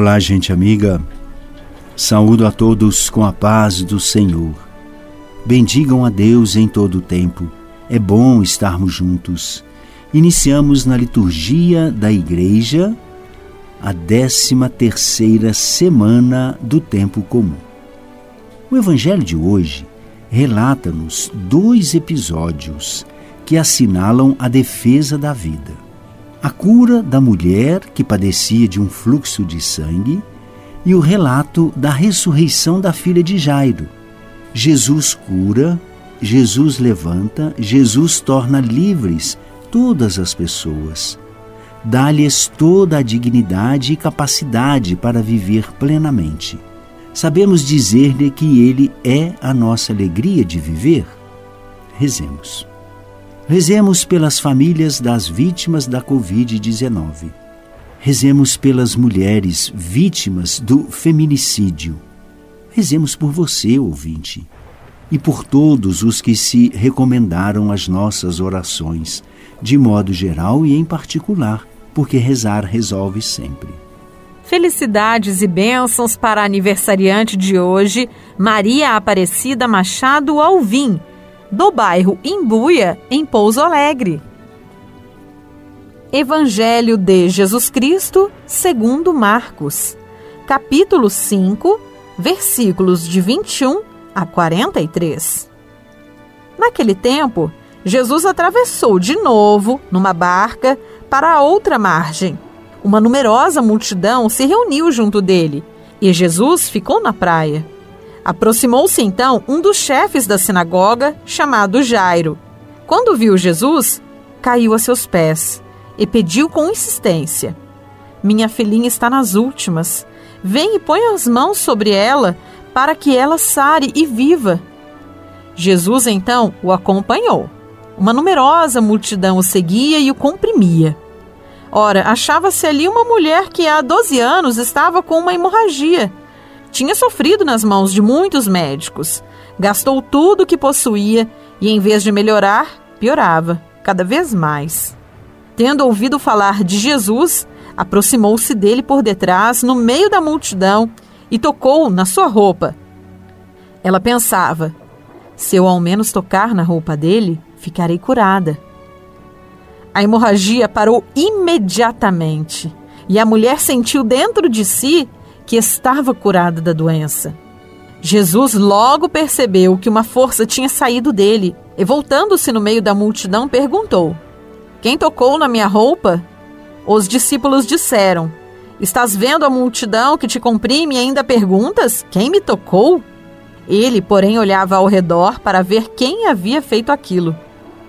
Olá, gente amiga. Saúdo a todos com a paz do Senhor. Bendigam a Deus em todo o tempo. É bom estarmos juntos. Iniciamos na liturgia da Igreja a 13 terceira semana do tempo comum. O Evangelho de hoje relata-nos dois episódios que assinalam a defesa da vida a cura da mulher que padecia de um fluxo de sangue e o relato da ressurreição da filha de Jairo. Jesus cura, Jesus levanta, Jesus torna livres todas as pessoas. Dá-lhes toda a dignidade e capacidade para viver plenamente. Sabemos dizer-lhe que Ele é a nossa alegria de viver? Rezemos. Rezemos pelas famílias das vítimas da Covid-19. Rezemos pelas mulheres vítimas do feminicídio. Rezemos por você, ouvinte, e por todos os que se recomendaram as nossas orações, de modo geral e em particular, porque rezar resolve sempre. Felicidades e bênçãos para a aniversariante de hoje, Maria Aparecida Machado Alvim do bairro Imbuia, em Pouso Alegre. Evangelho de Jesus Cristo, segundo Marcos, capítulo 5, versículos de 21 a 43. Naquele tempo, Jesus atravessou de novo numa barca para a outra margem. Uma numerosa multidão se reuniu junto dele e Jesus ficou na praia. Aproximou-se então um dos chefes da sinagoga, chamado Jairo. Quando viu Jesus, caiu a seus pés e pediu com insistência: Minha filhinha está nas últimas. Vem e põe as mãos sobre ela para que ela sare e viva. Jesus então o acompanhou. Uma numerosa multidão o seguia e o comprimia. Ora, achava-se ali uma mulher que há 12 anos estava com uma hemorragia tinha sofrido nas mãos de muitos médicos, gastou tudo o que possuía e, em vez de melhorar, piorava, cada vez mais. Tendo ouvido falar de Jesus, aproximou-se dele por detrás, no meio da multidão, e tocou na sua roupa. Ela pensava: se eu ao menos tocar na roupa dele, ficarei curada. A hemorragia parou imediatamente e a mulher sentiu dentro de si que estava curada da doença. Jesus logo percebeu que uma força tinha saído dele e, voltando-se no meio da multidão, perguntou: Quem tocou na minha roupa? Os discípulos disseram: Estás vendo a multidão que te comprime e ainda perguntas: Quem me tocou? Ele, porém, olhava ao redor para ver quem havia feito aquilo.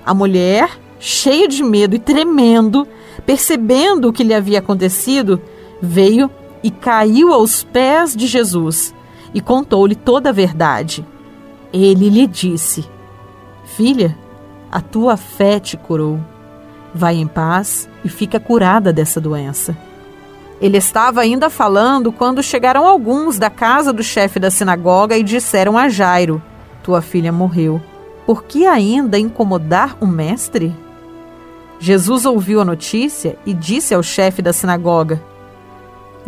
A mulher, cheia de medo e tremendo, percebendo o que lhe havia acontecido, veio e caiu aos pés de Jesus e contou-lhe toda a verdade. Ele lhe disse: Filha, a tua fé te curou. Vai em paz e fica curada dessa doença. Ele estava ainda falando quando chegaram alguns da casa do chefe da sinagoga e disseram a Jairo: Tua filha morreu. Por que ainda incomodar o mestre? Jesus ouviu a notícia e disse ao chefe da sinagoga: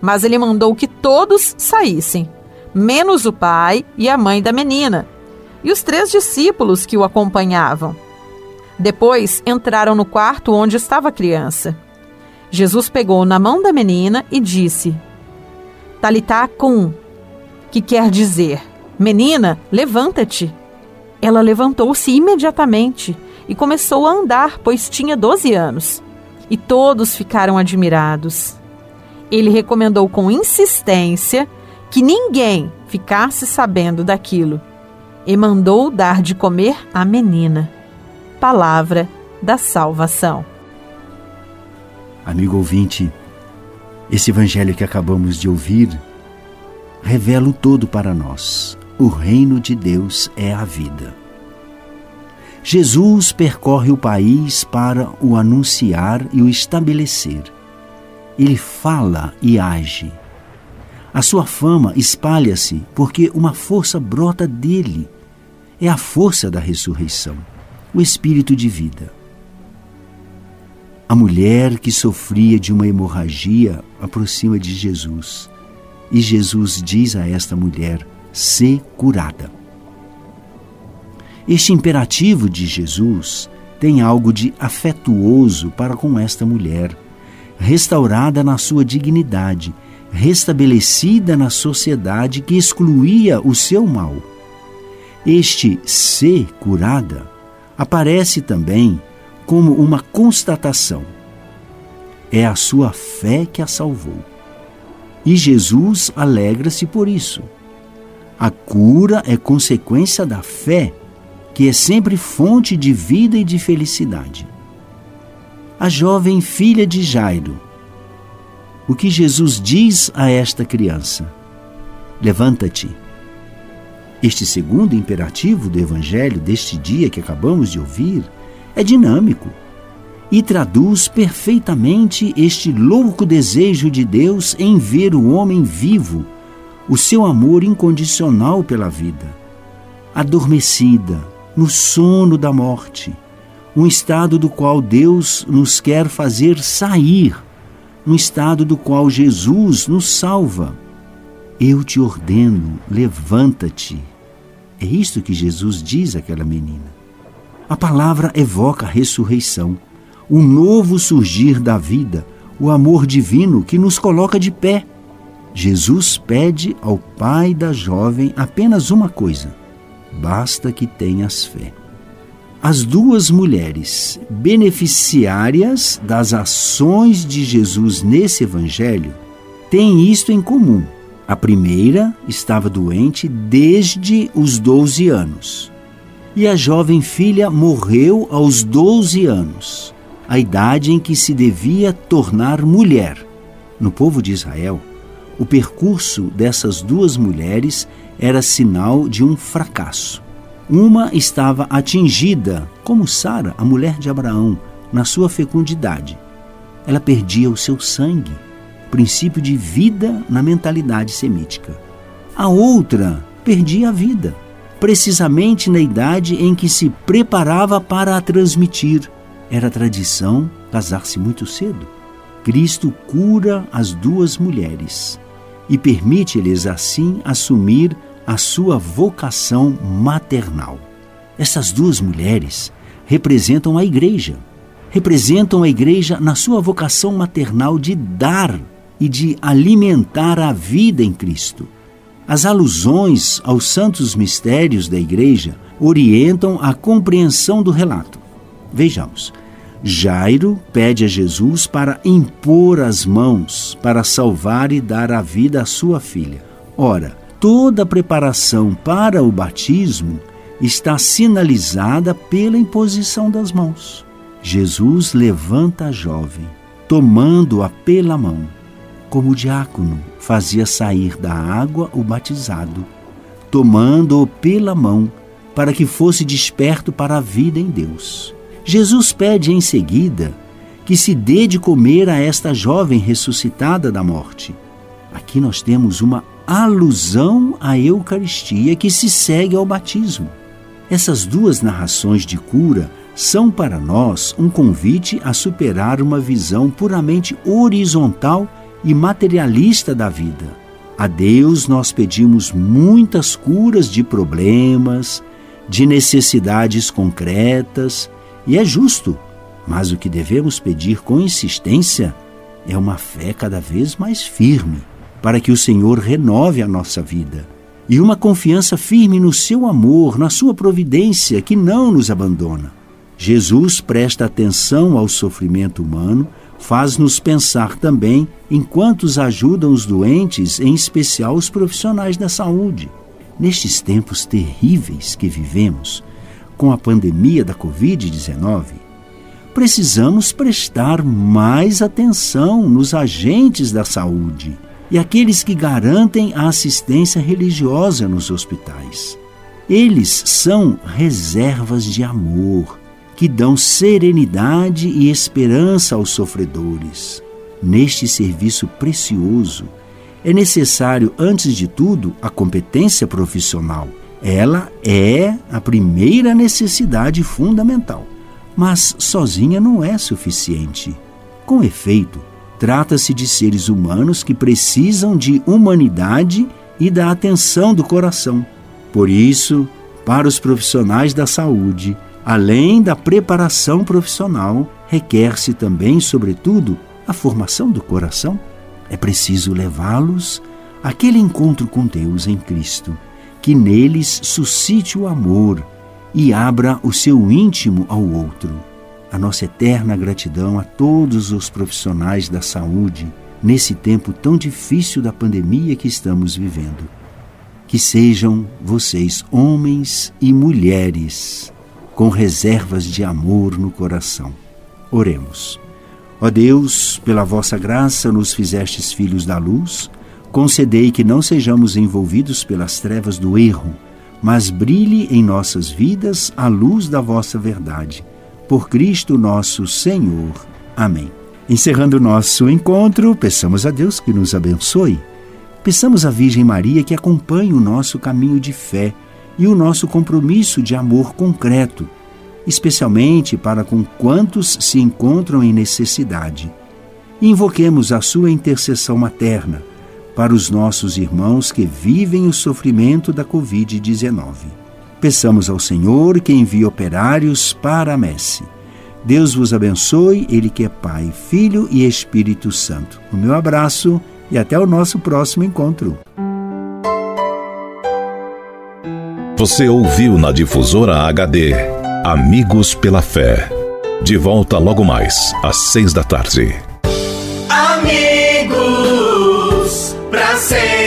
Mas ele mandou que todos saíssem, menos o pai e a mãe da menina, e os três discípulos que o acompanhavam. Depois entraram no quarto onde estava a criança. Jesus pegou na mão da menina e disse: Talitá cum, que quer dizer: Menina, levanta-te. Ela levantou-se imediatamente e começou a andar, pois tinha 12 anos. E todos ficaram admirados. Ele recomendou com insistência que ninguém ficasse sabendo daquilo e mandou dar de comer à menina. Palavra da salvação. Amigo ouvinte, esse evangelho que acabamos de ouvir revela o todo para nós. O reino de Deus é a vida. Jesus percorre o país para o anunciar e o estabelecer. Ele fala e age. A sua fama espalha-se porque uma força brota dele. É a força da ressurreição, o espírito de vida. A mulher que sofria de uma hemorragia aproxima de Jesus e Jesus diz a esta mulher: "Se curada". Este imperativo de Jesus tem algo de afetuoso para com esta mulher, restaurada na sua dignidade, restabelecida na sociedade que excluía o seu mal. Este ser curada aparece também como uma constatação. É a sua fé que a salvou. E Jesus alegra-se por isso. A cura é consequência da fé, que é sempre fonte de vida e de felicidade. A jovem filha de Jairo. O que Jesus diz a esta criança? Levanta-te. Este segundo imperativo do Evangelho deste dia que acabamos de ouvir é dinâmico e traduz perfeitamente este louco desejo de Deus em ver o homem vivo, o seu amor incondicional pela vida, adormecida no sono da morte, um estado do qual Deus nos quer fazer sair, um estado do qual Jesus nos salva. Eu te ordeno, levanta-te. É isto que Jesus diz àquela menina. A palavra evoca a ressurreição, o novo surgir da vida, o amor divino que nos coloca de pé. Jesus pede ao pai da jovem apenas uma coisa: basta que tenhas fé. As duas mulheres beneficiárias das ações de Jesus nesse evangelho têm isto em comum. A primeira estava doente desde os 12 anos e a jovem filha morreu aos 12 anos, a idade em que se devia tornar mulher. No povo de Israel, o percurso dessas duas mulheres era sinal de um fracasso. Uma estava atingida, como Sara, a mulher de Abraão, na sua fecundidade. Ela perdia o seu sangue, princípio de vida na mentalidade semítica. A outra perdia a vida precisamente na idade em que se preparava para a transmitir. Era tradição casar-se muito cedo. Cristo cura as duas mulheres e permite-lhes assim assumir a sua vocação maternal. Essas duas mulheres representam a igreja, representam a igreja na sua vocação maternal de dar e de alimentar a vida em Cristo as alusões aos santos mistérios da Igreja orientam a compreensão do relato. Vejamos. Jairo pede a Jesus para impor as mãos para salvar e dar a vida à sua filha. Ora, toda a preparação para o batismo está sinalizada pela imposição das mãos. Jesus levanta a jovem, tomando-a pela mão como o diácono fazia sair da água o batizado, tomando-o pela mão, para que fosse desperto para a vida em Deus. Jesus pede em seguida que se dê de comer a esta jovem ressuscitada da morte. Aqui nós temos uma alusão à Eucaristia que se segue ao batismo. Essas duas narrações de cura são para nós um convite a superar uma visão puramente horizontal e materialista da vida. A Deus nós pedimos muitas curas de problemas, de necessidades concretas, e é justo, mas o que devemos pedir com insistência é uma fé cada vez mais firme, para que o Senhor renove a nossa vida, e uma confiança firme no seu amor, na sua providência que não nos abandona. Jesus presta atenção ao sofrimento humano, faz-nos pensar também em quantos ajudam os doentes, em especial os profissionais da saúde. Nestes tempos terríveis que vivemos, com a pandemia da Covid-19, precisamos prestar mais atenção nos agentes da saúde e aqueles que garantem a assistência religiosa nos hospitais. Eles são reservas de amor que dão serenidade e esperança aos sofredores. Neste serviço precioso, é necessário, antes de tudo, a competência profissional. Ela é a primeira necessidade fundamental. Mas sozinha não é suficiente. Com efeito, trata-se de seres humanos que precisam de humanidade e da atenção do coração. Por isso, para os profissionais da saúde, além da preparação profissional, requer-se também, sobretudo, a formação do coração. É preciso levá-los àquele encontro com Deus em Cristo, que neles suscite o amor e abra o seu íntimo ao outro. A nossa eterna gratidão a todos os profissionais da saúde nesse tempo tão difícil da pandemia que estamos vivendo. Que sejam vocês homens e mulheres com reservas de amor no coração. Oremos. Ó Deus, pela vossa graça nos fizestes filhos da luz, concedei que não sejamos envolvidos pelas trevas do erro, mas brilhe em nossas vidas a luz da vossa verdade. Por Cristo nosso Senhor. Amém. Encerrando nosso encontro, peçamos a Deus que nos abençoe. Peçamos à Virgem Maria que acompanhe o nosso caminho de fé e o nosso compromisso de amor concreto especialmente para com quantos se encontram em necessidade. Invoquemos a sua intercessão materna para os nossos irmãos que vivem o sofrimento da Covid-19. Peçamos ao Senhor que envie operários para a messe. Deus vos abençoe, Ele que é Pai, Filho e Espírito Santo. O meu abraço e até o nosso próximo encontro. Você ouviu na difusora HD Amigos pela Fé. De volta logo mais, às seis da tarde. Amigos, pra sempre.